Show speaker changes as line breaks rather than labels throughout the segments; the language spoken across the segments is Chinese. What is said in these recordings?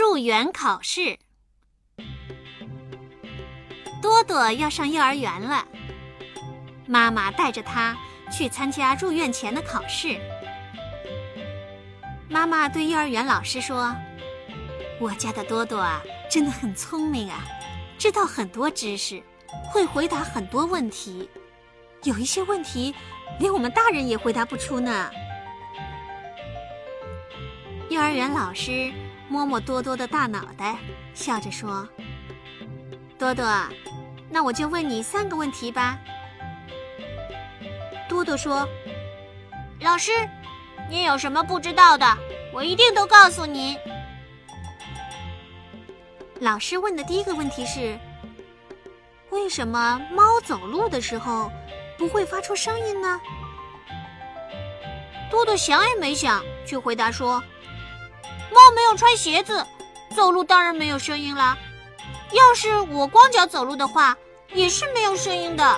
入园考试。多多要上幼儿园了，妈妈带着他去参加入院前的考试。妈妈对幼儿园老师说：“我家的多多啊，真的很聪明啊，知道很多知识，会回答很多问题。有一些问题，连我们大人也回答不出呢。”幼儿园老师摸摸多多的大脑袋，笑着说：“多多。”那我就问你三个问题吧。多多说：“
老师，您有什么不知道的，我一定都告诉您。”
老师问的第一个问题是：为什么猫走路的时候不会发出声音呢？
多多想也没想，就回答说：“猫没有穿鞋子，走路当然没有声音啦。”要是我光脚走路的话，也是没有声音的。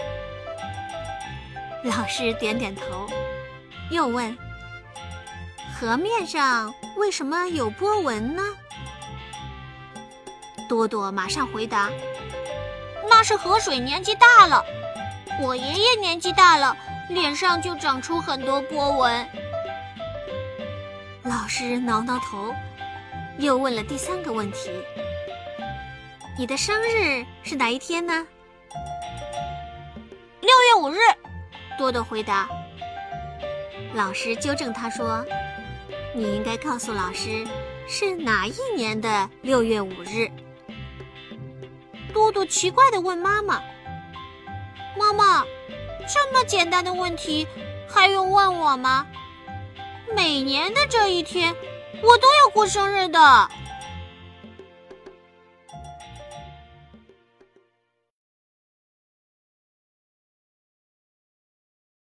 老师点点头，又问：“河面上为什么有波纹呢？”多多马上回答：“
那是河水年纪大了。我爷爷年纪大了，脸上就长出很多波纹。”
老师挠挠头，又问了第三个问题。你的生日是哪一天呢？
六月五日，
多多回答。老师纠正他说：“你应该告诉老师是哪一年的六月五日。”
多多奇怪的问妈妈：“妈妈，这么简单的问题还用问我吗？每年的这一天，我都要过生日的。”